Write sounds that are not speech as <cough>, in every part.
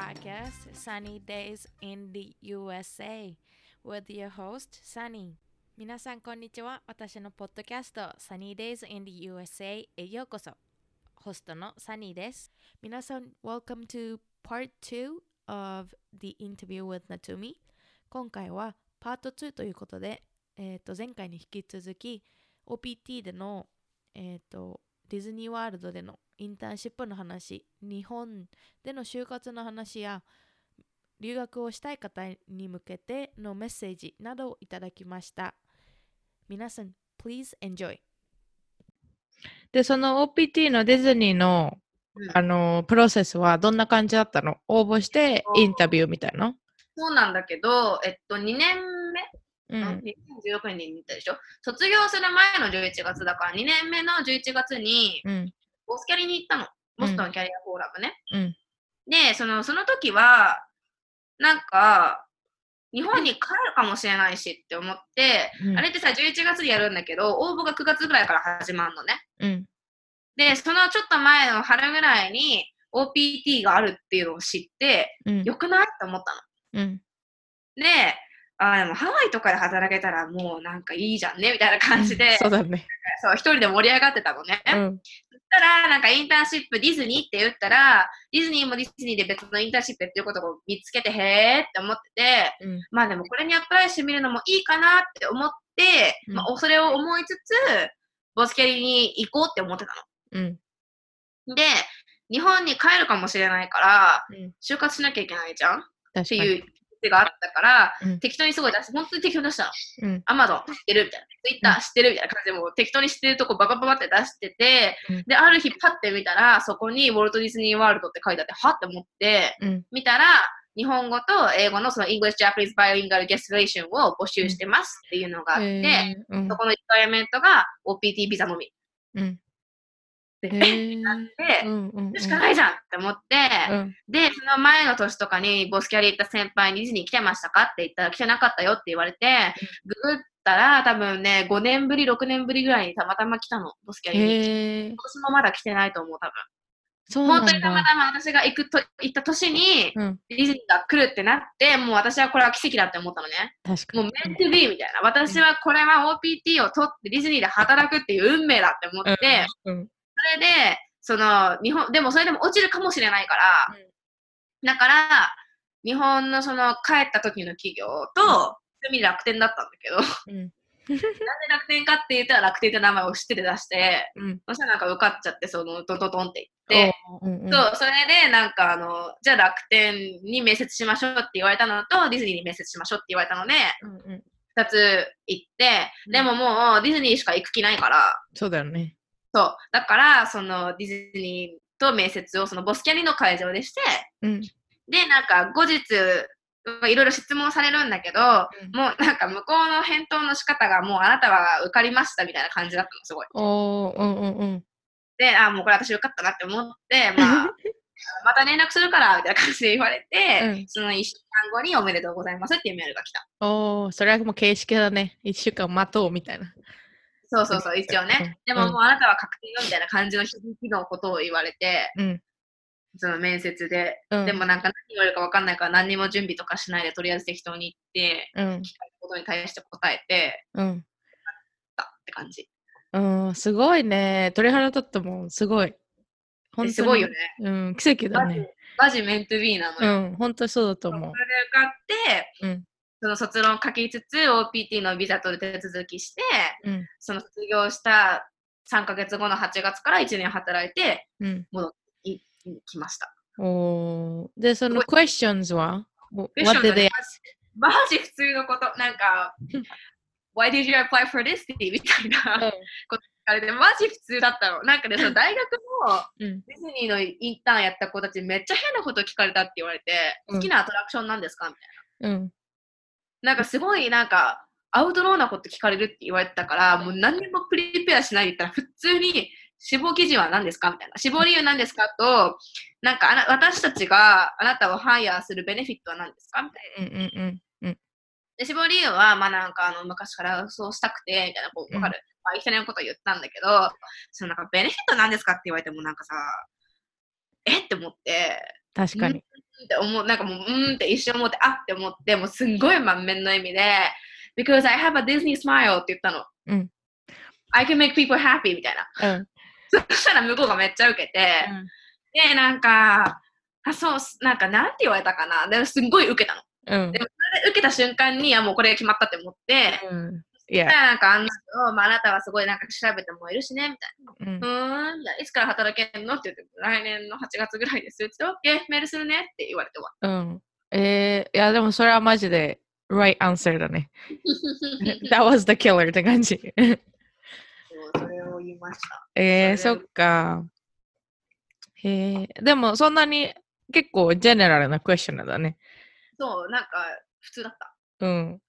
podcast, Sunny Days in the USA, with your host, Sunny. 皆さん、こんにちは。私のポッドキャスト、Sunny Days in the USA へようこそ。ホストの Sunny です。皆さん、Welcome to Part 2 of the interview with Natumi。今回はパート2ということで、えー、と前回に引き続き OPT での、えー、とディズニーワールドでのインターンシップの話日本での就活の話や留学をしたい方に向けてのメッセージなどをいただきました。皆さん Please enjoy でその OPT のディズニーのうん。あのプロセスはどんな感じだったの？応募してインタビューみたいな？そうなんだけど、えっと、2年目、うん。2016年に行ったでしょ？卒業する前の11月だから、2年目の11月に、うんボスキャリに行ったの。ボストンキャリアフォーラムね。うんで、そのその時は、なんか、日本に帰るかもしれないしって思って、うんあれってさ、11月にやるんだけど、応募が9月ぐらいから始まるのね。うんで、そのちょっと前の春ぐらいに OPT があるっていうのを知って、うんよくない？って思ったの。うんで、あでもハワイとかで働けたらもうなんかいいじゃんねみたいな感じで、そうだね。そう一人で盛り上がってたのね。うん。そしたら、なんかインターンシップディズニーって言ったら、ディズニーもディズニーで別のインターンシップっていうことを見つけて、へーって思ってて、うん。まあでもこれにアプライしてみるのもいいかなって思って、うん。まあそれを思いつつ、ボスキャリに行こうって思ってたうん。の。で、日本に帰るかもしれないから、うん。就活しなきゃいけないじゃん？っていう手があったから、うん。適当にすごい出して、本当に適当に出したの。うん。アマゾン知ってるみたいな。ツイッター知ってるみたいな感じで、もう適当に知ってるとこババババって出してて、うん。で、ある日パッて見たら、そこにウォルト・ディズニー・ワールドって書いてあって、はって思って、うん。見たら、日本語と英語のその English Japanese Bilingual Guestation を募集してますっていうのがあって、うん。そこのリクエアメントが OPT ビザのみ。うんで、へーなって、うんうんうん。しかないじゃんって思って、うん。で、その前の年とかにボスキャリ行った先輩にディズニー来てましたかって言ったら来てなかったよって言われて、ググったら多分ね、5年ぶり、6年ぶりぐらいにたまたま来たの、ボスキャリに。今年もまだ来てないと思う、多分。そ本当にたまたま私が行くと行った年に、うん。ディズニーが来るってなって、もう私はこれは奇跡だって思ったのね。確かに。もうメントゥビーみたいな。私はこれは OPT を取ってディズニーで働くっていう運命だって思って、うんそれで、その、日本、でもそれでも落ちるかもしれないから、だから、日本のその帰った時の企業と、そう楽天だったんだけど、なん。<laughs> うんで楽天かって言ったら楽天って名前を知ってて出して、うん。そしたらなんか受かっちゃって、その、トントントンって言って、おうんうん。そう、それで、なんかあの、じゃあ楽天に面接しましょうって言われたのと、ディズニーに面接しましょうって言われたので、うんうん。二つ行って、うん。でももうディズニーしか行く気ないから、そうだよねそう、だから、そのディズニーと面接をそのボスキャリの会場でして、うん。で、なんか後日、いろいろ質問されるんだけど、うん。もうなんか向こうの返答の仕方がもうあなたは受かりましたみたいな感じだったの、すごい。おーうんうんうん。で、あ、もうこれ私受かったなって思って、<laughs> まあ、また連絡するから、みたいな感じで言われて、うん。その1週間後におめでとうございますっていうメールが来た。おーそれはもう形式だね。一週間待とうみたいなそうそうそう、一応ね。でうんももうあなたは確定よみたいな感じの響きのことを言われて、うん。その面接で、うん。でもなんか何言われるか分かんないから何にも準備とかしないでとりあえず適当に行って、うん。聞かれたことに対して答えてうん。たって感じ。うんすごいね。鳥肌立ったもんすごい。本当に。すごいよね。うん奇跡だマジねマジメントビーなのうよ。ん本当にそうだとそれで思受かって、うんその卒論書きつつ OPT のビザ取る手続きして、ううん。その卒業した3ヶ月後の8月から1年働いてうん。いきました。おー。でその questions は？What did は they ね ask? マジ普通のこと、なんか、<laughs> Why did you apply for this? みたいな。こと聞かれて、マジ普通だったの。なんかね、その大学もうん。ディズニーのインターンやった子たちめっちゃ変なこと聞かれたって言われて、うん。好きなアトラクションなんですか？みたいうんな。なんかすごいなんか、アウトローなこと聞かれるって言われてたから、もう何にもプリペアしないで言ったら、普通に死亡記事は何ですかみたいな。死亡理由何ですかと、なんかあな私たちがあなたをハイヤーするベネフィットは何ですかみたいな。うんうんうんうんで、死亡理由は、まあなんかあの昔からそうしたくて、みたいな、こう、わかる。まあ、いきなりのこと言ったんだけど、そのなんかベネフィットなんですかって言われてもなんかさ、え？って思って、確かにうって思う、なんかもう、うんって一瞬思って、あって思って、もうすんごい満面の意味で、because I have a Disney smile って言ったの。うん。I can make people happy みたいな。うん。そしたら向こうがめっちゃ受けて、で、なんか、あ、そう、なんか、なんて言われたかな。でも、すんごい受けたの。うんで。も、それで受けた瞬間に、あ、もうこれ決まったって思って、うん。いやそした。らなんか、あんなの、まあ、あなたはすごいなんか調べてもいるしね、みたいうんな。うーん、じゃあいつから働けんのって言って、来年の8月ぐらいです。って言って、OK、メールするねって言われて終わうん。えー、いや、でもそれはマジで right answer だね。った。That was the killer って感じ。それを言いました。えー、そっか。へえでもそんなに結構ジェネラルなクエスチョンだね。そう、なんか、普通だった。うん。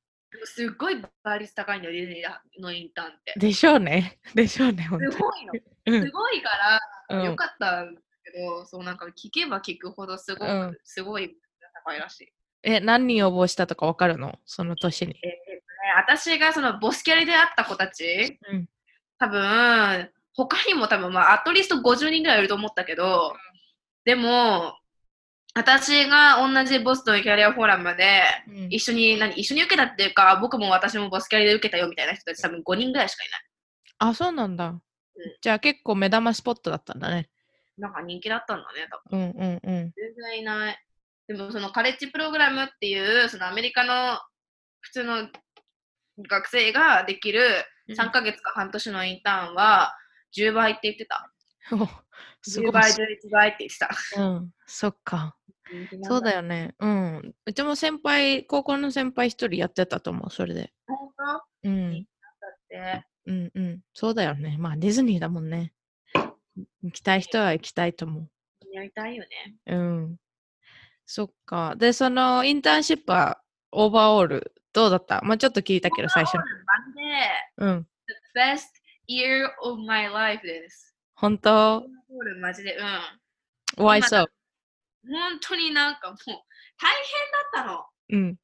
すっごい倍率高いんだよ、ディズニーのインターンって。でしょうね。でしょうね、本当すごいの。に。すごいから、うんよかったけど、そうなんか聞けば聞くほどすごく、うんすごい高いらしい。え、何人応募したとかわかるの？その年に。ええっとね、私がそのボスキャリで会った子たち、うん多分他にも多分まあアトリスト50人ぐらいいると思ったけど、でも私が同じボストンキャリアフォーラムでうん一緒に何一緒に受けたっていうか僕も私もボスキャリで受けたよみたいな人たち多分5人ぐらいしかいない。あ、そうなんだ。じゃあ結構目玉スポットだったんだね。なんか人気だったんだね、多分。うんうんうん。全然いない。でもそのカレッジプログラムっていうそのアメリカの普通の学生ができる3ヶ月か半年のインターンは10倍って言ってた。<laughs> おすご10い。倍、11倍って言ってた。うん、そっか。そうだよ。よね。うん。うちも先輩、高校の先輩一人やってたと思う、それで。本当だうん。うんうん。そうだよね。まあディズニーだもんね。行きたい人は行きたいと思やりたいよね。う。うん。そっか。で、そのインターンシップはオーバーオールどうだった？まあちょっと聞いたけど最初うん。the best year of my life です。本当マジで、うん。?Why 今 so? 本当になんかもう大変だったの。うん。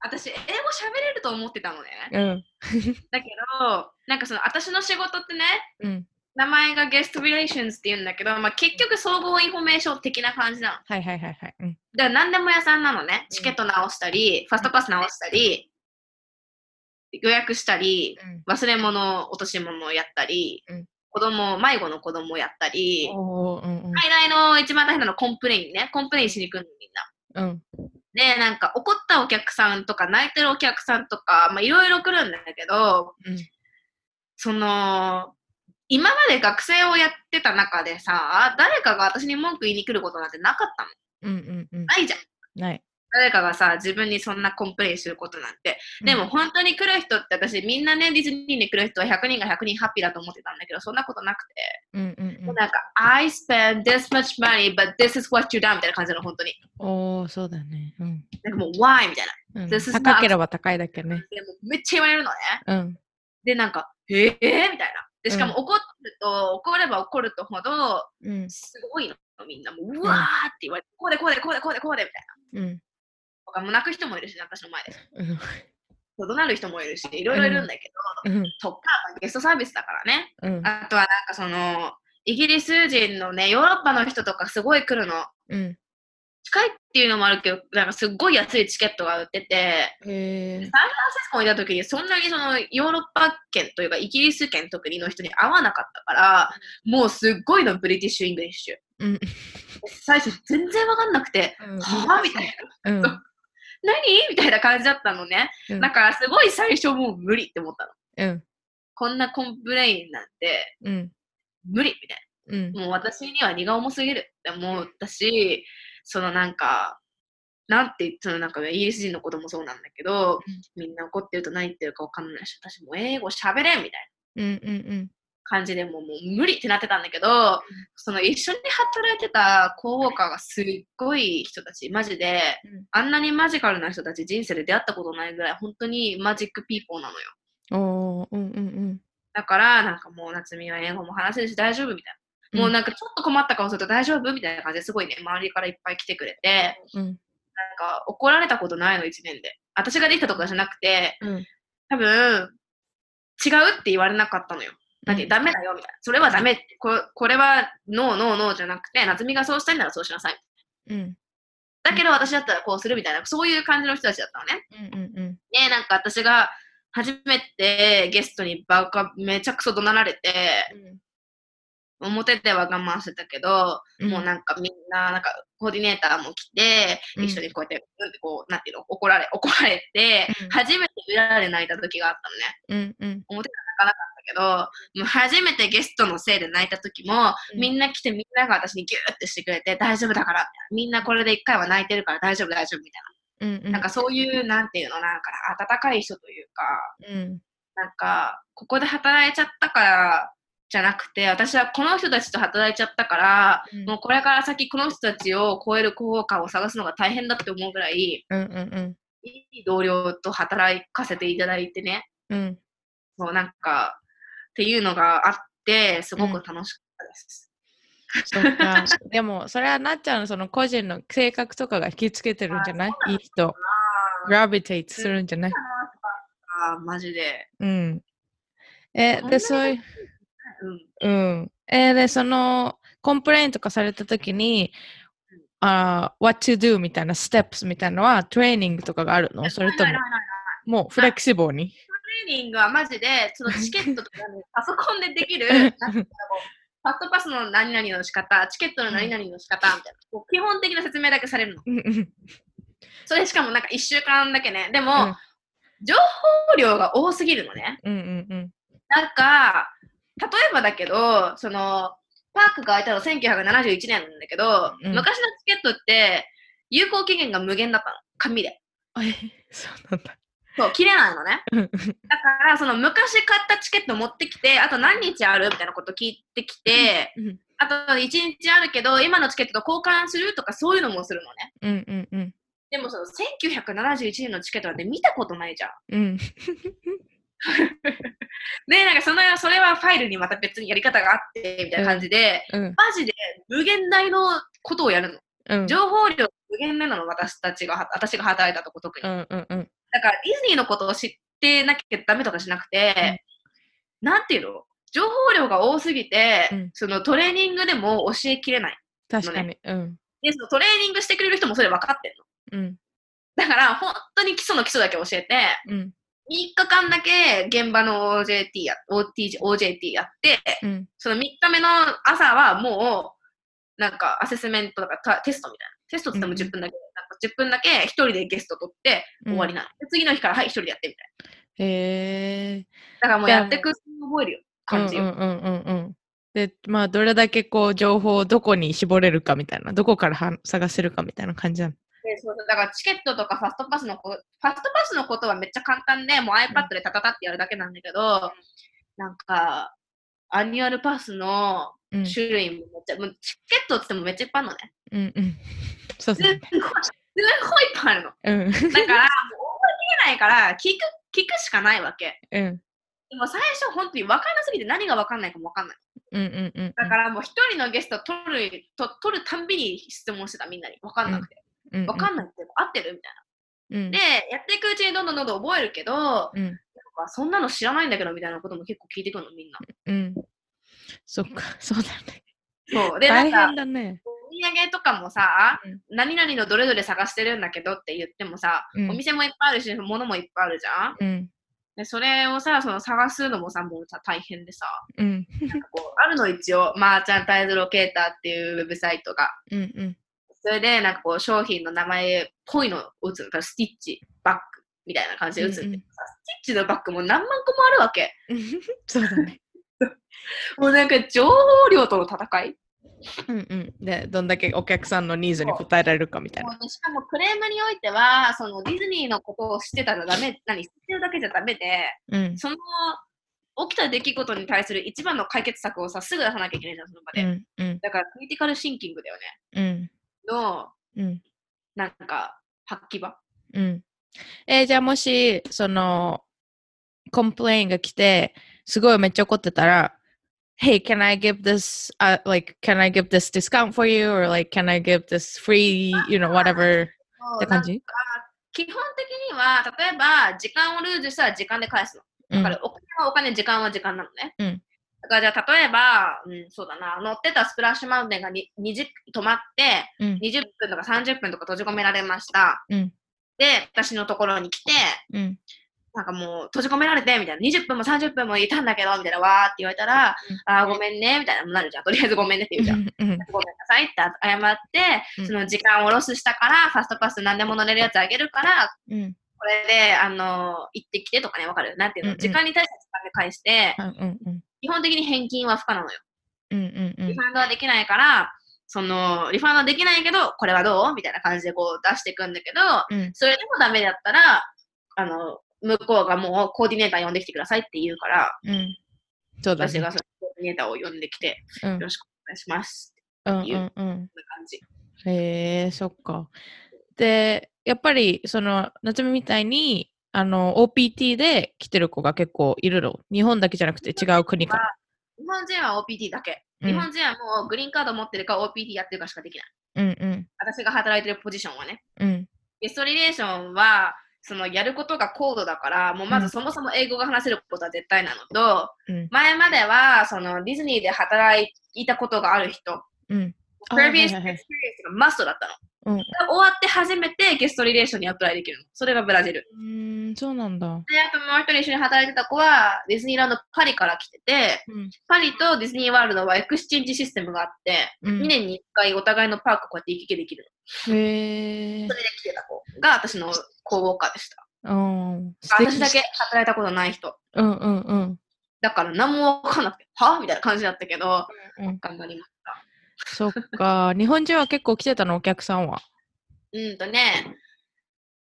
私、英語喋れると思ってたのね。うん。<laughs> だけど、なんかその私の仕事ってね、うん。名前がゲスト relations って言うんだけど、まあ、結局総合インフォメーション的な感じなの。はいはいはいはい。うん。だから何でも屋さんなのね。うんチケット直したり、ファストパス直したり、予約したり、忘れ物、落とし物をやったり、うん子供、迷子の子供をやったり、うんうん。最大の一番大変なのは complain ね。 complain しに来るのみんな。うん。で、なんか怒ったお客さんとか泣いてるお客さんとか、まあいろいろ来るんだけど、うんその、今まで学生をやってた中でさ、誰かが私に文句言いに来ることなんてなかったの。うんうんうん。ないじゃん。ない。誰かがさ、自分にそんな complain することなんて。でも本当に来る人って私、みんなね、ディズニーに来る人は100人が100人ハッピーだと思ってたんだけど、そんなことなくて。うんうんうん。なんか、I spend this much money, but this is what you done みたいな感じの本当に。おー、そうだね。うん。なんかもう、why? みたいな。うん This is 高ければ高いだけね。でもうめっちゃ言われるのね。うん。で、なんか、えー、みたいな。で、しかも怒ると、怒れば怒るとほど、うん。すごいの、みんな。もう、うわーって言われて、こうでこうでこうでこうでこうでみたいな。うん。とかもう泣く人もいるし、私の前で。うん怒鳴る人もいるし、いろいろいるんだけど、うん。そっからゲストサービスだからね。うん。あとはなんかその、イギリス人のね、ヨーロッパの人とかすごい来るの。うん。近いっていうのもあるけど、なんかすっごい安いチケットが売ってて、へサンえフランシスコにいた時にそんなにそのヨーロッパ圏というかイギリス圏特にの人に会わなかったから、もうすっごいの British English。うん。最初全然わかんなくて、はぁみたいな。うん。何？みたいな感じだったのね。うんだからすごい最初もう無理って思ったの。うん。こんな complain なんてうん。無理みたいうん。な。もう私には荷が重すぎるって思ったし、そのなんか、なんて言ってのなんかイギリス人の子供もそうなんだけど、みんな怒ってると何言ってるかわかんないし、私もう英語喋れんみたいな。うん。うん。感じでもうもう無理ってなってたんだけど、その一緒に働いてたコーウォーカーがすっごい人たち、マジで、うんあんなにマジカルな人たち人生で出会ったことないぐらい本当にマジックピーポーなのよ。うんうん。だからなんかもう夏美は英語も話せるし大丈夫みたいな。もうなんかちょっと困った顔すると大丈夫みたいな感じですごいね、周りからいっぱい来てくれて、うん。なんか怒られたことないの1年で。私ができたとかじゃなくて、うん。多分、違うって言われなかったのよ。だってダメだよみたいな。それはダメここれはノーノーノーじゃなくて、夏美がそうしたいならそうしなさい。うん。だけど私だったらこうするみたいな、そういう感じの人たちだったのね。うんうんうん。で、なんか私が初めてゲストにバカめちゃくそ怒鳴られて、表では我慢してたけど、うんもうなんかみんな、なんかコーディネーターも来て、うん一緒にこうやって、うんこう、なんていうの、怒られ、怒られて、うん初めて裏で泣いた時があったのね。うんうん。表では泣かなかけど、もう初めてゲストのせいで泣いた時も、うんみんな来てみんなが私にギューってしてくれて、大丈夫だから、みんなこれで一回は泣いてるから大丈夫大丈夫みたいうんうん。な。なんかそういう、なんていうの、なんか温かい人というか、うんなんか、ここで働いちゃったからじゃなくて、私はこの人たちと働いちゃったから、うんもうこれから先この人たちを超える効果を探すのが大変だって思うぐらい、うんうんいい同僚と働かせていただいてね、うん。うん。そうなんか、っていうのがあって、すごく楽しかったです。そっか。<laughs> でも、それはなっちゃんのその個人の性格とかが引きつけてるんじゃない？いい人。 gravitate するんじゃない？あーマジで。うん。え、で、そういう、うん。うん。えーで、その、 complain とかされたときに、あー what to do みたいな、 steps みたいなのは、トレーニングとかがあるの？それとももうフレキシブルに？トレーニングはマジで、そのチケットとかね、パソコンでできる、ファストパスの何々の仕方、チケットの何々の仕方みたいな、こう基本的な説明だけされるの。それしかもなんか1週間だけね。でも、うん情報量が多すぎるのね。うんうんうん。なんか、例えばだけど、その、パークが開いたの1971年なんだけど、うん昔のチケットって、有効期限が無限だったの。紙で。え、そうなんだ。そう、切れないのね。うんだから、その昔買ったチケット持ってきて、あと何日あるみたいなこと聞いてきて、うんあと1日あるけど、今のチケットと交換するとかそういうのもするのね。うんうんうん。でもその1971年のチケットなんて見たことないじゃん。うん <laughs> で、なんかそのそれはファイルにまた別にやり方があって、みたいな感じで、うんマジで無限大のことをやるの。うん情報量無限なの、私たちが、私が働いたとこ特に。うんうんうんだからディズニーのことを知ってなきゃダメとかしなくて、なんていうの？情報量が多すぎて、うんそのトレーニングでも教えきれない。確かに。うんで、そのトレーニングしてくれる人もそれ分かってるの。うんだから、本当に基礎の基礎だけ教えて、うん3日間だけ現場の OJT や、OTJ OJT やって、うんその3日目の朝はもう、なんかアセスメントとかたテストみたいな。テストって言っても10分だけ、なんか10分だけ1人でゲスト取って終わりなの。で次の日からはい1人でやってみたいな。へえ。だからもうやっていく覚えるよ。感じよ。うんうんうんうんうん。で、まあ、どれだけこう、情報をどこに絞れるかみたいな、どこからは探せるかみたいな感じなの？でそうだからチケットとかファストパスのこファストパスのことはめっちゃ簡単で、もう iPad でタタタってやるだけなんだけど、なんか、 annual pass のうん種類もめっちゃ、もうチケットって言ってもめっちゃいっぱいあるのね。うんうん。そうすだね。っごい、すっごいいっぱいあるの。うん。だから、もう覚えきれないから、聞く、聞くしかないわけ。うん。でも最初、本当に分かんなすぎて何が分かんないかも分かんない。うんうんうん。だからもう一人のゲスト取ると取るたんびに質問してた、みんなに。分かんなくて。うん、分かんないって合ってるみたいな。うん。で、やっていくうちにどんどんどんどん覚えるけど、うん。なんかそんなの知らないんだけどみたいなことも結構聞いてくるの、みんな。うん。そっか、そうだね。そう。で、な大んか変、だね。産とかもさ、うん何々のどれどれ探してるんだけどって言ってもさ、うんお店もいっぱいあるし、物もいっぱいあるじゃん？うん。で、それをさ、その探すのもさ、もうさ、大変でさ、うん。なんかこう、あるの一応、マーチャンタイズロケーターっていうウェブサイトが。うんうん。それで、なんかこう、商品の名前っぽいのを打つの。スティッチ、バッグみたいな感じで打つんで、うんうんスティッチのバッグも何万個もあるわけ。<laughs> そうだね。<laughs> もうなんか情報量との戦い？うんうん。で、どんだけお客さんのニーズに応えられるかみたいな。しかもクレームにおいては、そのディズニーのことを知ってたらダメ、何、知ってるだけじゃダメで、うん。その起きた出来事に対する一番の解決策をさ、すぐ出さなきゃいけないじゃん、その場で。うんうんだから、クリティカルシンキングだよね。うんの、うんなんか、発揮場。うん。えーじゃあもし、その、 complain が来て、すごいめっちゃ怒ってたら、Hey, can I give this, uh, like, can I give this discount for you? Or like, can I give this free, you know, whatever? <laughs> って感じ？基本的には、例えば、時間を lose したら時間で返すの。うんだから、お金はお金、時間は時間なのね。うんだからじゃあ例えば、うん、そうだな、乗ってたスプラッシュマウンテンがに20止まって、うん。20分とか30分とか閉じ込められました。うん。で、私のところに来て、うん。なんかもう閉じ込められて、みたいな、20分も30分もいたんだけど、みたいな、わーって言われたら、あーごめんね、みたいな、なるじゃん。とりあえずごめんねって言うじゃん。ごめんなさいって謝って、うんその時間をロスしたから、ファストパス何でも乗れるやつあげるから、うん。これで、あの、行ってきてとかね、わかる？なんていうの、うんうん時間に対して時間で返して、うん。うん。基本的に返金は不可なのよ。うん。うん。うんリフ。ァンドはできないから、その、リファンドはできないけど、これはどう？みたいな感じでこう出していくんだけど、うん。それでもダメだったら、あの、向こうがもうコーディネーター呼んできてくださいって言うから、うん。そうだね。私がそのコーディネーターを呼んできて、うんよろしくお願いします。うん。いううん。うん。こんな感じ。へえ、そっか。で、やっぱり、その、夏美みたいに、あの、OPT で来てる子が結構いるの？日本だけじゃなくて違う国から。日本人は OPT だけ。うん日本人はもうグリーンカード持ってるか OPT やってるかしかできない。うんうん。私が働いてるポジションはね。うん。 guest relation は、そのやることが高度だから、もうまずそもそも英語が話せることは絶対なのと、うん。前まではそのディズニーで働いたことがある人、うん。あ previous はい experience はいはいがマストだったの。うん。終わって初めて guest relation に apply できるの。それがブラジル。うーん、そうなんだ。で、あともう一人一緒に働いてた子は、ディズニーランドパリから来てて、うん。パリとディズニーワールドは exchange system があって、うん2年に1回お互いのパークこうやって行き来できるの。へえそ。れで来てた子が私のコーウォーカーでした。うん。私だけ働いたことない人。うんうんうん。だから何もわかんなくて、はみたいな感じだったけど、うん、頑張りました。そっか。<laughs> 日本人は結構来てたの、お客さんは。うんとね、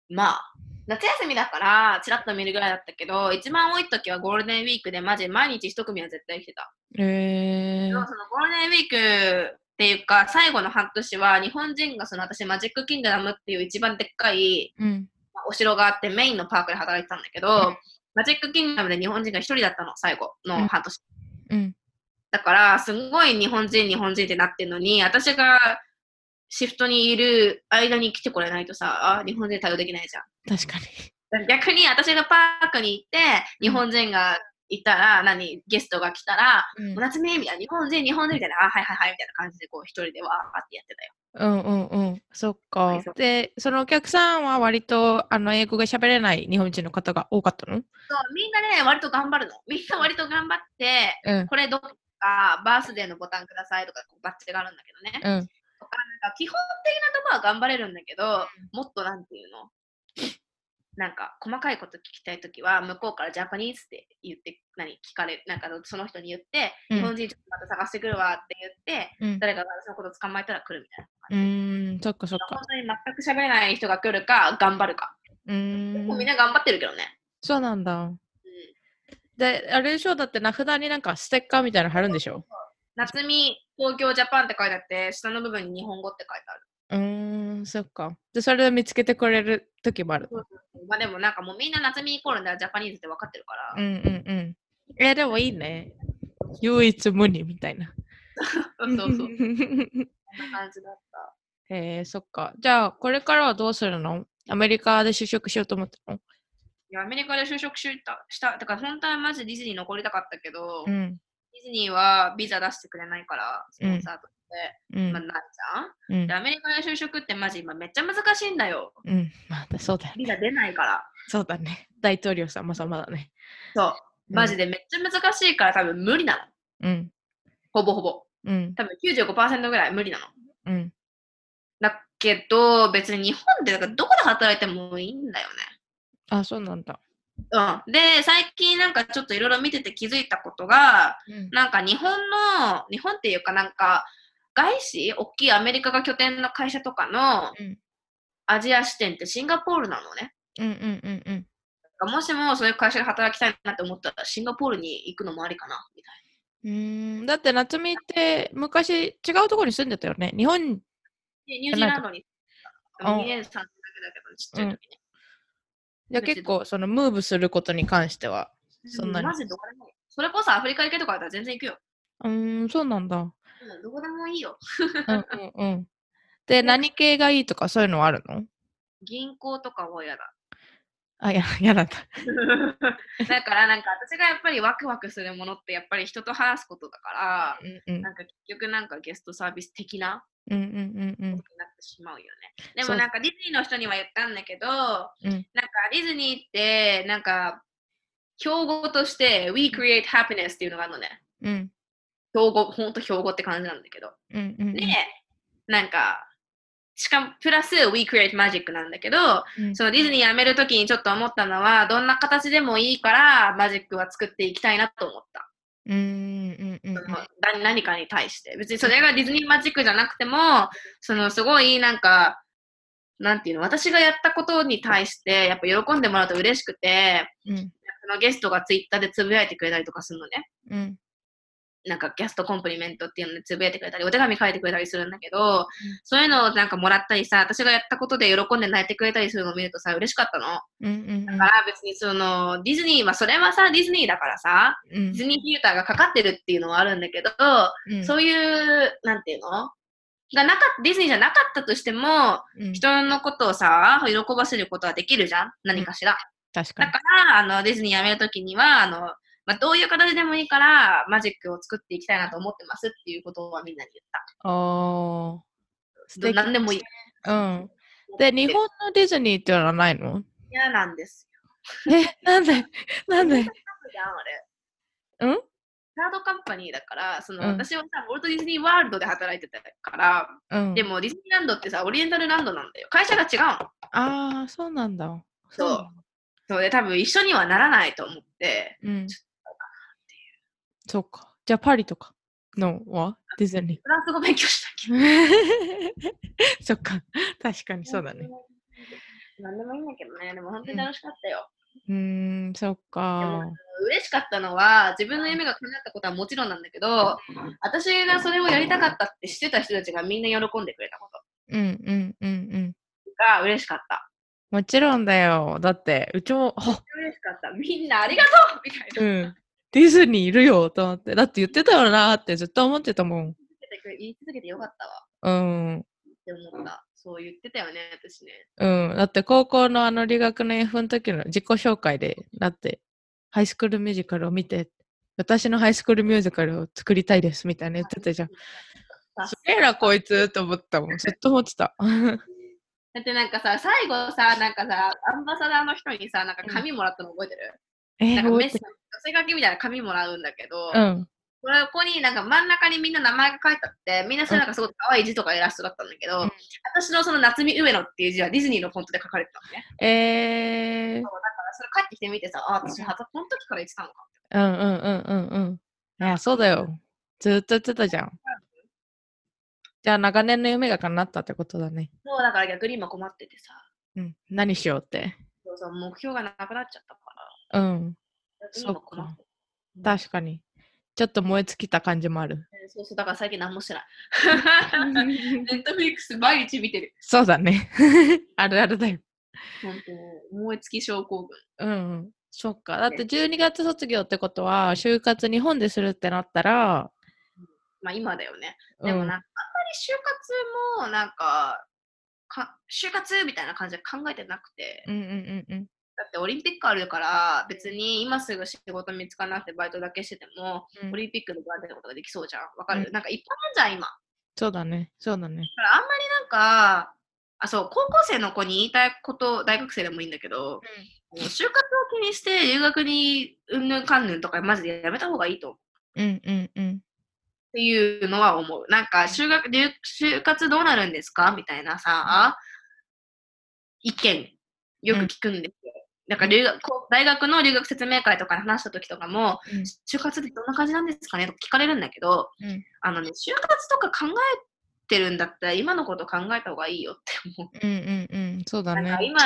まあ、夏休みだから、ちらっと見るぐらいだったけど、一番多い時はゴールデンウィークで、マジ毎日一組は絶対来てた。へえでもそのゴールデンウィークっていうか、最後の半年は、日本人がその私、マジックキングダムっていう一番でっかいうん。まあお城があって、メインのパークで働いてたんだけど、マジックキングダムで日本人が一人だったの、最後の半年。うん。だから、すんごい日本人、日本人ってなってるのに、私がシフトにいる間に来てこれないとさ、あ日本人対応できないじゃん。確かに。逆に私がパークに行って、日本人がいたら、何、ゲストが来たら、うんお夏みみたいな、日本人、日本人みたいな、あ、はいはいはい、みたいな感じで、こう、一人でわーってやってたよ。うんうんうん。そっかはいそう。で、そのお客さんは割とあの英語が喋れない日本人の方が多かったの？そう、みんなね、割と頑張るの。みんな割と頑張って、うん。これどっか、バースデーのボタンくださいとか、バッチがあるんだけどね。うん。とかなんか基本的なところは頑張れるんだけど、もっとなんていうの？なんか細かいこと聞きたいときは、向こうからジャパニーズって言って、何？聞かれなんかその人に言って、うん日本人ちょっとまた探してくるわって言って、うん。誰かが私のこと捕まえたら来るみたいなうーん、そっかそっか。本当に全く喋れない人が来るか、頑張るか。うーん。みんな頑張ってるけどね。そうなんだ。うんで、あれでしょ？だって名札になんかステッカーみたいなの貼るんでしょ？夏美東京ジャパンって書いてあって、下の部分に日本語って書いてある。うーん、そっか。で、それで見つけてくれる時もある。まあでもなんかもうみんな夏美イコールでジャパニーズって分かってるから、うんうんうん。え、でもいいね。唯一無二みたいな。<laughs> そうそうそう。こんな感じだった。へえ、そっか。じゃあ、これからはどうするの？アメリカで就職しようと思ってるの？いや、アメリカで就職した。しただから本当はマジでディズニー残りたかったけど、ディうん。ズニーはビザ出してくれないから、スポンサーとして、うんまあ、ないじゃん。うんで、アメリカで就職ってマジ今めっちゃ難しいんだよ。うん。まあ、そうだよね。ビザ出ないから。そうだね。大統領様様だね。そう。マジでめっちゃ難しいから多分無理なの。うん。ほぼほぼ。うん。多分95%ぐらい無理なの。うん。だけど、別に日本でだからどこで働いてもいいんだよね。あ、そうなんだ。うん。で、最近なんかちょっといろいろ見てて気づいたことが、うん。なんか日本の、日本っていうかなんか、外資？大きいアメリカが拠点の会社とかのうんアジア支店ってシンガポールなのね。うんうんうんうん。もしもそういう会社で働きたいなって思ったらシンガポールに行くのもありかなみたいうーんだって夏美って昔違うところに住んでたよね。日本、ニュージーランドにあ2年3年だけだけど、ちっちゃい時ね。じゃあ結構そのムーブすることに関しては。そんなにマジどこでも。それこそアフリカ行けとかだったら全然行くよ。うーん、そうなんだ。うん、どこでもいいよ。うんうんうん。<laughs> で、何系がいいとかそういうのはあるの？銀行とかは嫌だ。あ、や、<laughs> やだった。<laughs> だからなんか私がやっぱりワクワクするものってやっぱり人と話すことだから、うんうんなんか結局なんかゲストサービス的なうんうんうんうんことになってしまうよね。でそうもなんかディズニーの人には言ったんだけど、うんなんかディズニーってなんか標語として We create happiness っていうのがあるのね。うん標語、ほんと標語って感じなんだけど。うんうんで、なんか、しかもプラス We create magic なんだけど、うんそのディズニー辞めるときにちょっと思ったのは、どんな形でもいいからマジックは作っていきたいなと思った。うんうんうん何かに対して。別にそれがディズニーマジックじゃなくても、そのすごいなんか、なんていうの、私がやったことに対して、やっぱ喜んでもらうと嬉しくて、うんそのゲストがツイッターでつぶやいてくれたりとかするのね。うんなんかゲストコンプリメントっていうのでつぶやいてくれたり、お手紙書いてくれたりするんだけど、そういうのをなんかもらったりさ、私がやったことで喜んで泣いてくれたりするのを見るとさ、嬉しかったの。うんうんだから別にその、ディズニーは、それはさ、ディズニーだからさ、うん。ディズニーフィルターがかかってるっていうのはあるんだけど、うん。そういう、なんていうの？がなかっディズニーじゃなかったとしても、うん。人のことをさ、喜ばせることはできるじゃん何かしら。確かに。だから、あの、ディズニー辞めるときには、あの、まあ、どういう形でもいいから、マジックを作っていきたいなと思ってますっていうことはみんなに言った。おー。素ど敵何でもいい。うん。で日本のディズニーっていうのはないの？嫌なんですえなんで？なんで？よ。あれ。うん？サードカンパニーだから、その、うん。私はさ、ウォルト・ディズニー・ワールドで働いてたから、うん。でもディズニーランドってさ、オリエンタルランドなんだよ。会社が違うの。ああそうなんだ。そう。そうで、多分一緒にはならないと思って、うんそうか。じゃあパリとかのは？ディズニー。フランス語勉強しなきゃ。<laughs> そっか。確かにそうだね。何でもいいんだけどね、でも本当に楽しかったよ。うーんそっでかも嬉しかったのは、自分の夢が叶ったことはもちろんなんだけど、私がそれをやりたかったって知ってた人たちがみんな喜んでくれたこと。うんうんうんうん。が嬉しかった。もちろんだよ。だってうちもあ嬉しかった。みんなありがとう！みたいな。うんディズニーいるよと思ってだって言ってたよなってずっと思ってたもん言い続けてよかったわうんって思った。そう言ってたよね、私ね。うん、だって高校のあの留学の F の時の自己紹介で、だって、ハイスクールミュージカルを見て、私のハイスクールミュージカルを作りたいですみたいな言ってたじゃん。すげえな、こいつと思ったもん。ずっと思ってた。<laughs> だってなんかさ、最後さ、なんかさ、アンバサダーの人にさ、なんか紙もらったの覚えてる、えー、なんかメッセージ寄せ書きみたいな紙もらうんだけど、うん。これここになんか真ん中にみんな名前が書いてあって、みんなそれなんかすごい可愛い字とかイラストだったんだけど、うん私のその夏見上野っていう字はディズニーのフォントで書かれてたのね。えー、そうだからそれ帰ってきてみてさ、あ、私、はたこの時から言ってたのか。うんうんうんうんうん。いや、そうだよ。ずっと言ってたじゃん。じゃあ、長年の夢が叶ったってことだね。そうだから逆に今困っててさ、うん。何しようって。そうそう目標がなくなっちゃったから、うん。逆に今困ってる確かに。ちょっと燃え尽きた感じもある。えーそうそう、だから最近何もしてない。<laughs> ネットフリックス毎日見てる。そうだね。<laughs> あるあるだよ。本当に燃え尽き症候群。うんうん。そっか。だって12月卒業ってことは、就活日本でするってなったら、まあ今だよね。うん、でもなんか、あんまり就活もなんか、か就活みたいな感じで考えてなくて、うんうんうんうん。だってオリンピックあるから、別に今すぐ仕事見つからなくてバイトだけしてても、うんオリンピックのバイトのことができそうじゃん。わかる、うんなんかいっぱいあるじゃん、今。だそうだね。そうだね。からあんまりなんか、あ、そう、高校生の子に言いたいこと、大学生でもいいんだけど、あの就活を気にして留学にうんぬんかんぬんとかマジでやめた方がいいと思う。うんうんうん。っていうのは思う。なんか、就学、留就活どうなるんですか？みたいなさ、意見、よく聞くんですよ。なんか留学、大学の留学説明会とかで話した時とかも、うん就活ってどんな感じなんですかね？とか聞かれるんだけど、うんあのね、就活とか考えてるんだったら、今のこと考えた方がいいよって思う。うんうんうん。そうだね。なんか今、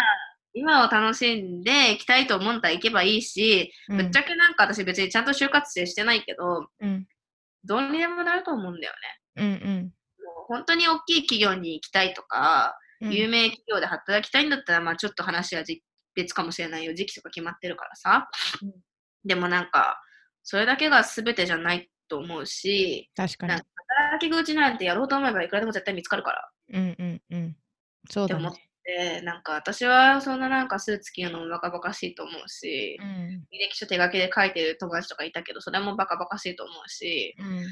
今を楽しんで行きたいと思ったら行けばいいし、うんぶっちゃけなんか私別にちゃんと就活生してないけど、うんどうにでもなると思うんだよね。うんうんもう本当に大きい企業に行きたいとか、うん。有名企業で働きたいんだったら、まあちょっと話はじ別かもしれないよ。時期とか決まってるからさ。うんでもなんか、それだけが全てじゃないと思うし、確かに。か働き口なんてやろうと思えばいくらでも絶対見つかるから。うんうんうん。そうだねでも。で、なんか私はそんななんかスーツ着るのもバカバカしいと思うし、うん。履歴書手書きで書いてる友達とかいたけど、それもバカバカしいと思うし、うん。なんか、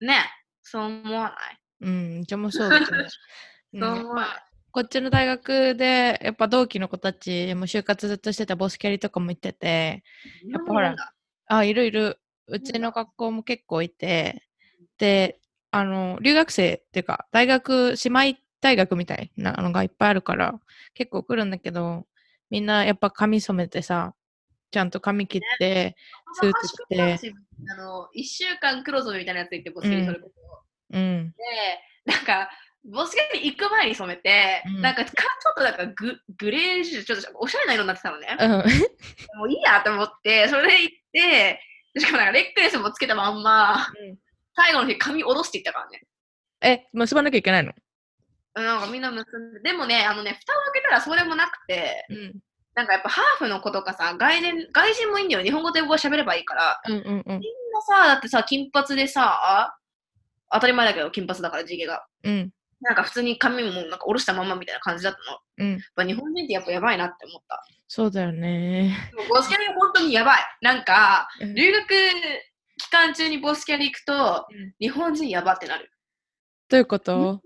ね、そう思わない？うん。うちもそうだと思う。<laughs> うんそう思わないぱこっちの大学で、やっぱ同期の子たちも就活ずっとしてたボスキャリとかも行ってて、やっぱほらあ、いるいる。うちの学校も結構いて、で、あの、留学生っていうか、大学、姉妹大学みたいなのがいっぱいあるから、結構来るんだけど、みんなやっぱ髪染めてさ、ちゃんと髪切って、スーツ着て。あの、1週間黒染めみたいなやつ行って、ボスキャリそれこそ。うん、で、なんか、ボスキャリ行く前に染めて、うんなんか、かちょっとなんかググレージュ、ちょっとおしゃれな色になってたのね。うん、<laughs> もういいやと思って、それで行って、しかもなんかレックレスもつけたまんま、最後の日髪下ろしていったからね。え、結ばなきゃいけないの？なんかみんな結んで、でもね、あのね、蓋を開けたらそうでもなくて、うん、なんかやっぱハーフの子とかさ、外人外人もいいんだよ。日本語と英語は喋ればいいから。うん、うん、うん、みんなさ、だってさ、金髪でさ、当たり前だけど金髪だから地毛が。うん、なんか普通に髪もなんか下ろしたまんまみたいな感じだったの。やっうん。ぱ日本人ってやっぱやばいなって思った。そうだよね。ボスキャリ本当にやばい。なんか、うん留学期間中にボスキャリ行くと、うん日本人やばってなる。どういうこと？同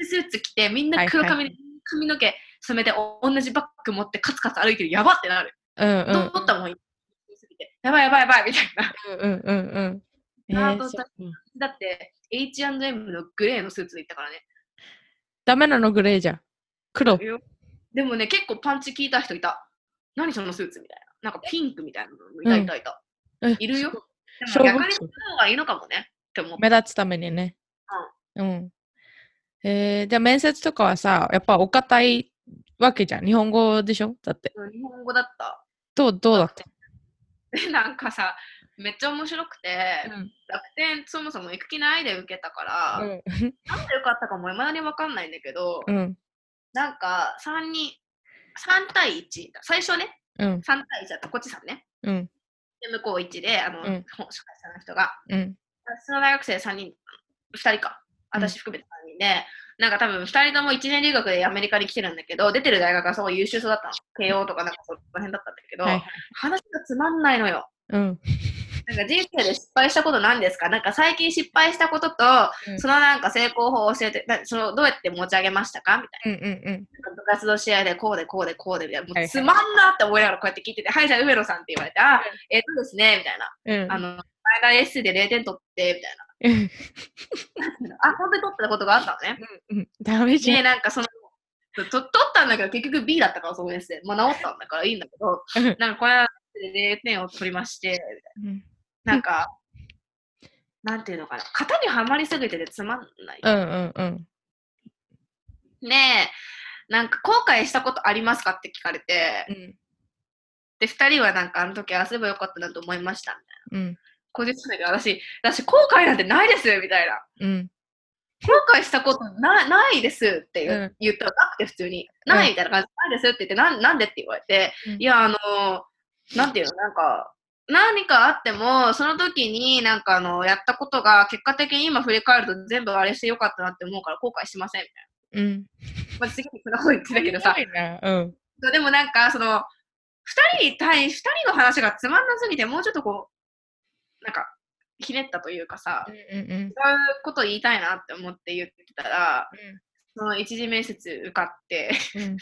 じスーツ着て、みんな黒髪で、はい髪の毛染めて、お同じバッグ持ってカツカツ歩いてる。やばってなる。うん、うん、どうったもん、やばいやばいやばいみたいな。うん、うん、うん。えー、あとそっかだって、H&M のグレーのスーツで行ったからね。ダメなのグレーじゃん。黒。でもね、結構パンチ効いた人いた。何そのスーツみたいな。なんかピンクみたいなのいたいたいた。えいるよ。でも逆にその方がいいのかもね。って思。目立つためにね。うん。えー、じゃあ面接とかはさ、やっぱお堅いわけじゃん。日本語でしょ？だって。日本語だった。どう、どうだった？で、<laughs> なんかさ、めっちゃ面白くて、うん楽天そもそも行く気ないで受けたから、うん。なんでよかったかもいまだにわかんないんだけど、うん。なんか3人、3対1だ。最初ね、うん。3対1だった。こっち3ね。うん。で、向こう1で、あの、うんほ司会者の人が、うん。私の大学生3人、2人か。私含めて3人で、なんか多分2人とも1年留学でアメリカに来てるんだけど、出てる大学がすごい優秀そうだったの。慶応とかなんかその辺だったんだけど、はいはい。話がつまんないのよ。うん。なんか人生で失敗したこと何ですか？なんか最近失敗したことと、うんそのなんか成功法を教えて、なそのどうやって持ち上げましたか？みたいうんうんうん。な。部活の試合でこうでこうでこうでみたいな。もうつまんなって思いながらこうやって聞いてて、はい、じゃあ梅野さんって言われて、あ、えっとですね、みたいな。うん。あの、前田 S で0点取って、みたいうんな。<laughs> あ、本当に取ってたことがあったのね。うん。ダメじゃで、ん。なんかその、と取ったんだけど結局 B だったから、その S で。まあ治ったんだからいいんだけど、うんなんかこれは0点を取りまして、うんなんか、なんていうのかな、型にはまりすぎててつまんない。うんうんうん。ねえ、なんか後悔したことありますかって聞かれて、うん。で、二人はなんかあの時ああすればよかったなと思いました、みたいな。うん。個人的に私、私後悔なんてないですみたいな。うん。後悔したことなないですって言,、うん言ったらなくて普通に、ないみたいな感じ、ないですって言って、なんなんでって言われて、うんいや、あのなんていうの、なんか、何かあっても、その時になんかあの、やったことが結果的に今振り返ると全部あれしてよかったなって思うから後悔しませんみたいうん。な。まあ、次にそんなこと言ってたけどさ。うん。でもなんか、その、二人に対、二人の話がつまんなすぎて、もうちょっとこう、なんか、ひねったというかさ、うんうんうん違うこと言いたいなって思って言ってたら、その一次面接受かって、うん。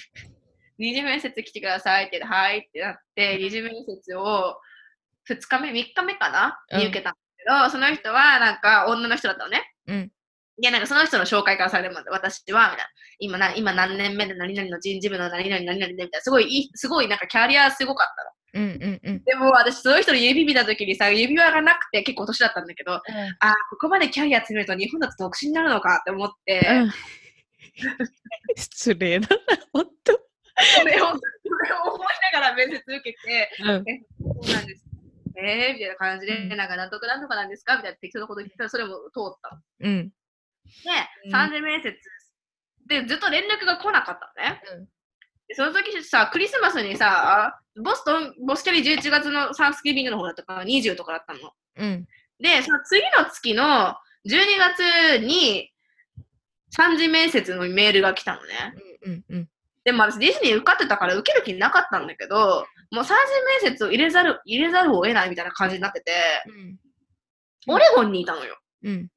二次面接来てくださいって言って、はいってなって、二次面接を2日目、3日目かな？うんに受けたんだけど、その人はなんか女の人だったのね。うん。で、なんかその人の紹介からされるまで、私は、みたいな。今な、今何年目で何々の人事部の何々何々で、みたいな。すごいいい、すごいなんかキャリアすごかったの。うんうんうん。でも私、その人の指見たときにさ、指輪がなくて結構年だったんだけど、あーここまでキャリア積めると日本だと独身になるのかって思って、うん。<laughs> 失礼だな、ほんと。それを、それを思いながら面接受けて、うん。そうなんです。えー、みたいな感じで、うんなんかなんとかなんとかなんですか？みたいな適当なこと言ったら、それも通ったの。うん。で、うん3次面接で、ずっと連絡が来なかったのね。うんでその時さ、クリスマスにさ、ボストン、ボスキャリ11月のサンスギビングの方だったから20とかだったの。うん。で、その次の月の12月に3次面接のメールが来たのね。うんうんでも私ディズニー受かってたから受ける気なかったんだけど、もう最終面接を入れざる、入れざるを得ないみたいな感じになってて、うん。オレゴンにいたのよ。うん。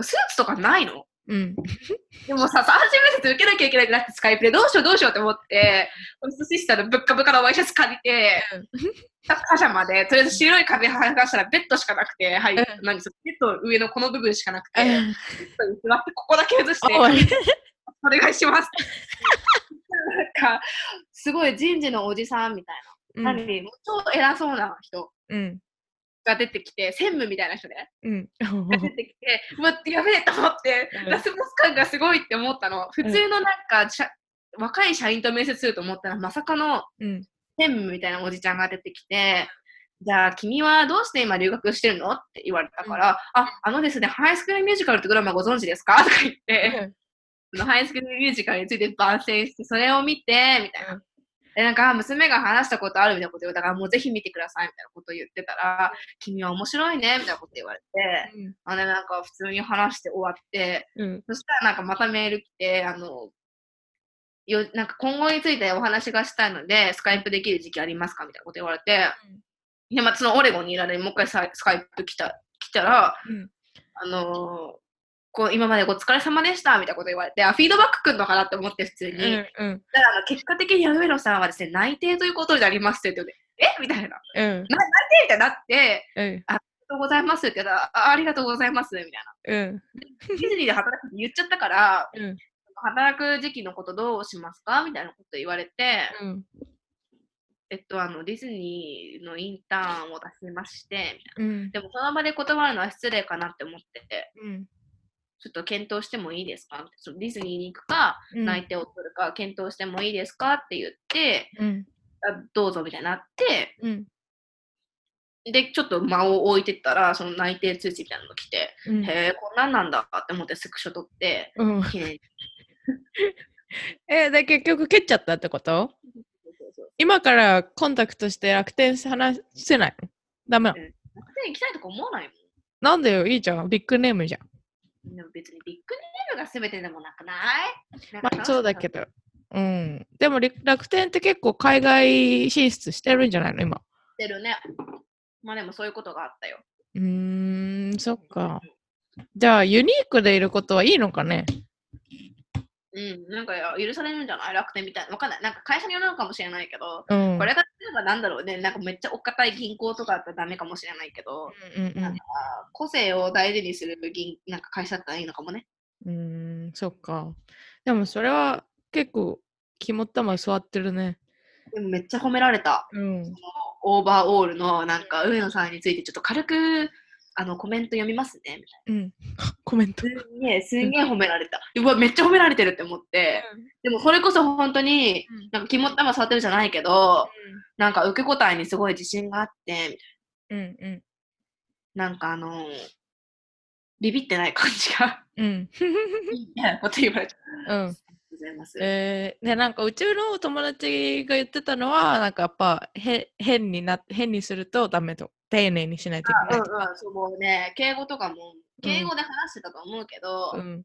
スーツとかないの？うん。<laughs> でもさ、最終面接受けなきゃいけないってなってスカイプでどうしようどうしようって思って、ホストシスターのぶっかぶかのワイシャツ借りて、パジャマで、とりあえず白い壁剥がしたらベッドしかなくて、はい、うん何それベッドの上のこの部分しかなくて、ベッうんドに座ってここだけ映して、お願いします。<laughs> なんか、すごい人事のおじさんみたいな、うん。何もう超偉そうな人うん。が出てきて、専務みたいな人ね、うん。が出てきて、<laughs> うわ、やべえと思って、うん。ラスボス感がすごいって思ったの。普通のなんか、若い社員と面接すると思ったら、まさかのうん。専務みたいなおじちゃんが出てきて、じゃあ君はどうして今留学してるの？って言われたから、あ、あのですね、ハイスクールミュージカルってドラマご存知ですかとか言って、そのハイスクールミュージカルについて番宣して、それを見て、みたいな。うんで、なんか、娘が話したことあるみたいなこと言う。だから、もうぜひ見てくださいみたいなことを言ってたら、君は面白いねみたいなこと言われて、あれなんか普通に話して終わって、うん。そしたらなんかまたメール来て、あの、よなんか今後についてお話がしたいので、スカイプできる時期ありますかみたいなこと言われて、で、またそのオレゴンにいられるもう一回さスカイプ来た来たら、うん。あのーこう今までお疲れ様でしたみたいなこと言われて、あ、フィードバックくんのかなって思って普通に。うんだから結果的に上野さんはですね、内定ということになりますって言って、え？みたいな。えうん。みたいになって、うん。ありがとうございますって言ったら、あありがとうございますみたいな。うん。ディズニーで働くって言っちゃったから、うん。働く時期のことどうしますかみたいなこと言われて、うん。えっと、あの、ディズニーのインターンを出しまして、うん。な。でも、その場で断るのは失礼かなって思ってて、うんちょっと検討してもいいですか？そのディズニーに行くか、内定を取るか、検討してもいいですか？って言って、うん。あどうぞみたいになって、うん。で、ちょっと間を置いてったら、その内定通知みたいなのが来て、うん。へえ、こんなんなんだって思ってスクショ撮って、うん。記念に。<laughs> えで結局蹴っちゃったってこと？今からコンタクトして楽天話せない？のダメなの？で行きたいとか思わないもなんだよいいじゃん。ビッグネームじゃんん。でも別にビッグネームが全てでもなくない？まあそうだけど。どうんでもり楽天って結構海外進出してるんじゃないの？今してるね。まあでもそういうことがあったよ。うーんそっかじゃあユニークでいることはいいのかね？うん、なんか許されるんじゃない？楽天みたいな。わかんない。なんか会社によるのかもしれないけど、うんこれが例えばなんだろうね、なんかめっちゃおっかたい銀行とかだったらダメかもしれないけど、うんうんなんか個性を大事にする銀なんか会社だったらいいのかもね。うんそっかでもそれは結構肝っ玉座ってるねでもめっちゃ褒められた。うんオーバーオールのなんか上野さんについてちょっと軽くあのコメント読みますねみたいうん。<laughs> コメント。な。すんげえ、すんげえ褒められた。うわ、めっちゃ褒められてるって思って。でもそれこそ本当に、うん。なんか肝っ玉触ってるじゃないけど、なんか受け答えにすごい自信があって、みたいうんうん。ななんかあのービビってない感じが。うん。みたいなこと言われてう。ん。ございます。えー、でなんかうちの友達が言ってたのはなんかやっぱへ変にな変にするとダメと丁寧にしないといけうんない。うん、そうもうね、敬語とかも、敬語で話してたと思うけど、うん。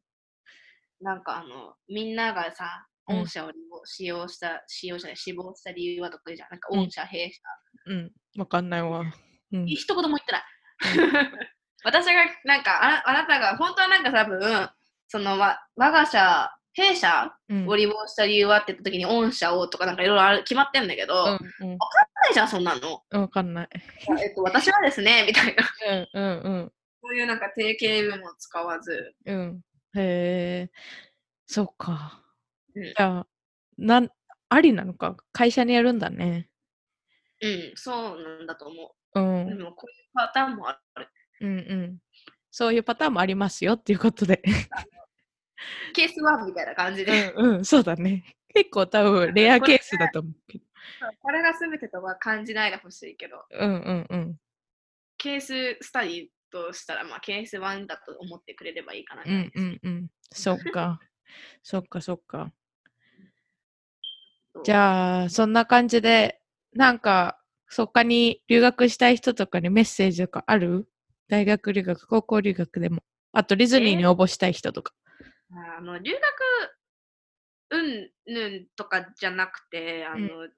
なんかあの、みんながさ、うん。御社を利用使用した、使用者で死亡した理由は得意じゃん。なんかうん。御社、弊社。うん。わかんないわ。うん。一言も言ってない。<laughs> 私が、なんかあ、あなたが、本当はなんか多分、その、わ我が社、弊社うん。を利用した理由はって言った時に、御社をとかなんかいろいろある決まってんだけど、うんないじゃん、そんなの。うんわかんない。えっと、私はですね、みたいな。うんうんうん。そういうなんか定型文も使わず、うん。へえ。そっか。うん。じゃあなんありなのか？会社にやるんだね。うん、そうなんだと思う。う。ん。でも、こういうパターンもある。うんうん。そういうパターンもありますよっていうことで <laughs> <laughs> ケース1みたいな感じで、うんうんそうだね結構多分レアケースだと思うけどこれが全てとは感じないでほしいけど、うんうんうんケーススタディとしたら、まあ、ケース1だと思ってくれればいいかな。うんうんうん。そっか。<laughs> そっかそっか。じゃあ、そんな感じで、なんか、そっかに留学したい人とかにメッセージとかある？大学留学、高校留学でも。あと、ディズニーに応募したい人とか。あの留学うんぬんとかじゃなくて、あの、う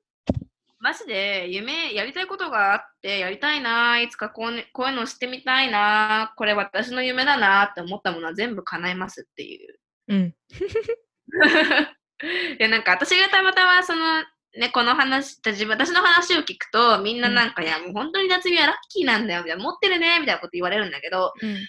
マジで夢、やりたいことがあって、やりたいな、いつかこう,、ね、こういうのしてみたいな、これ私の夢だなって思ったものは全部叶えますっていう。うん。<laughs> で、なんか私がたまたまその、ね、この話、自分、私の話を聞くと、みんななんか、いや、もう本当に夏美はラッキーなんだよ、みたいな、持ってるね、みたいなこと言われるんだけど、うん。そ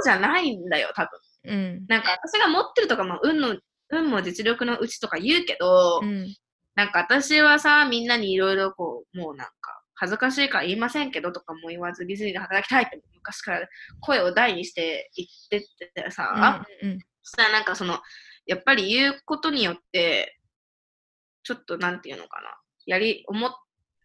うじゃないんだよ、多分。うん。なんか私が持ってるとか、まあ、運の、運も実力のうちとか言うけど、うん。なんか私はさ、みんなにいろいろこう、もうなんか、恥ずかしいから言いませんけどとかも言わず、ディズニーで働きたいって昔から声を大にして言っててさ、うん。そしたらなんかその、やっぱり言うことによって、ちょっとなんていうのかな、やり、思っ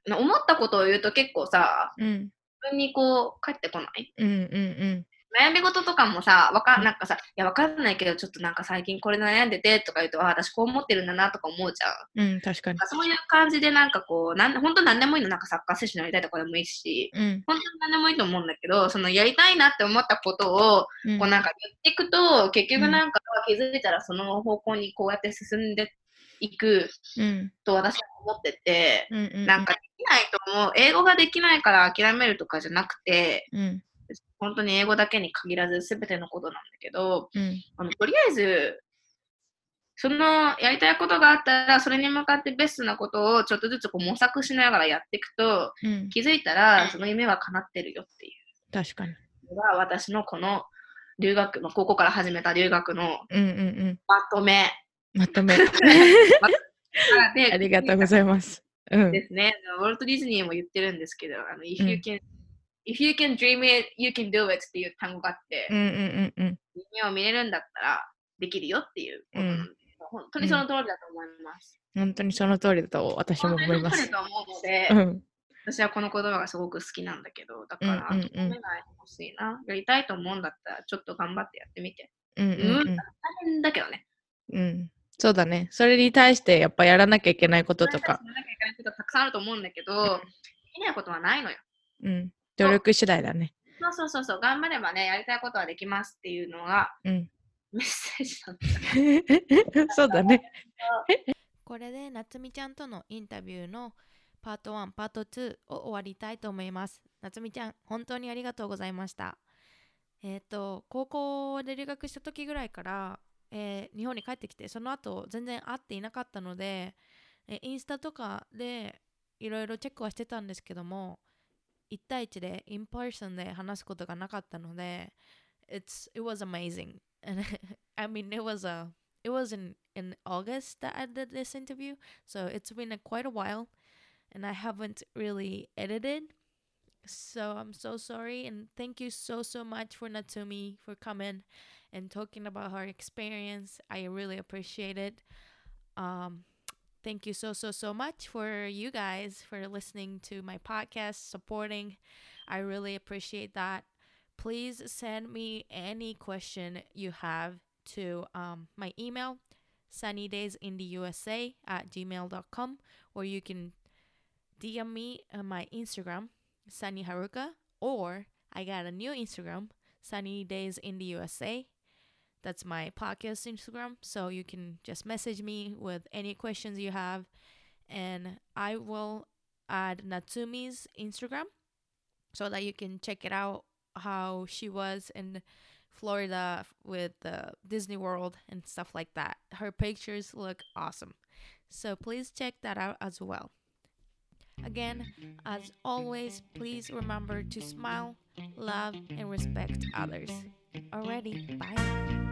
思ったことを言うと結構さ、うん。自分にこう、返ってこない？うん。うん。悩み事とかもさ、わかうんなんかさ、いや、わかんないけど、ちょっとなんか最近これ悩んでてとか言うと、あ、私こう思ってるんだなとか思うじゃん。うん。確かに。そういう感じでなんかこう、なん本当何でもいいの、なんかサッカー選手になりたいとかでもいいし、うん。本当に何でもいいと思うんだけど、そのやりたいなって思ったことを、うんこうなんか言っていくと、結局なんか気づいたらその方向にこうやって進んでいくうん。と私は思ってて、うん。うん。なんかできないと思う。英語ができないから諦めるとかじゃなくて、うん。本当に英語だけに限らず全てのことなんだけど、うん。あのとりあえず、そのやりたいことがあったら、それに向かってベストなことをちょっとずつこう模索しながらやっていくと、うん。気づいたらその夢は叶ってるよってい確かに。うのが私のこの留学、まあ、高校から始めた留学のうん。うん。うん。まとめまとめ。<laughs> で <laughs> ありがとうございます。うん。ですね。ウォルト・ディズニーも言ってるんですけど、あの if, うん you can, if you can dream it, you can do it っていう単語があって、うん。うん。うん。夢を見れるんだったらできるよっていうことなので、本当にその通りだと思います。本当にその通りだと私も本当思いますにその通り。だと思うので、うん。私はこの言葉がすごく好きなんだけど、だから、うんうんうん諦めないしいな。やりたいと思うんだったら、ちょっと頑張ってやってみて。うん。うん、うん。大変だけどね。うん。そうだね。それに対してやっぱやらなきゃいけないこととか。やらなきゃいけないことたくさんあると思うんだけど、できないことはないのよ。うん。努力次第だね。そうそうそうそう、頑張ればね、やりたいことはできますっていうのがうん。メッセージなんだ。<laughs> そうだね。<laughs> これで夏美ちゃんとのインタビューのパート1、パート2を終わりたいと思います。夏美ちゃん、本当にありがとうございました。えっ、と、高校で留学した時ぐらいから、えー日本に帰ってきて、その後全然会っていなかったので、えーインスタとかでいろいろチェックはしてたんですけども、1対1で、in person で話すことがなかったので、it's, it was amazing. And <laughs> I mean, it was a, it was in, in August that I did this interview. So it's been a, quite a while and I haven't really edited. So I'm so sorry and thank you so so much for Natsumi for coming and talking about her experience. I really appreciate it. Um thank you so so so much for you guys for listening to my podcast, supporting. I really appreciate that. Please send me any question you have to um, my email sunnydaysintheusa at gmail.com or you can DM me on my Instagram, Sunny Haruka, or I got a new Instagram, Sunny Days in the USA. That's my podcast Instagram. So you can just message me with any questions you have, and I will add Natsumi's Instagram so that you can check it out how she was in Florida with the Disney World and stuff like that. Her pictures look awesome. So please check that out as well. Again, as always, please remember to smile, love, and respect others. Already, bye.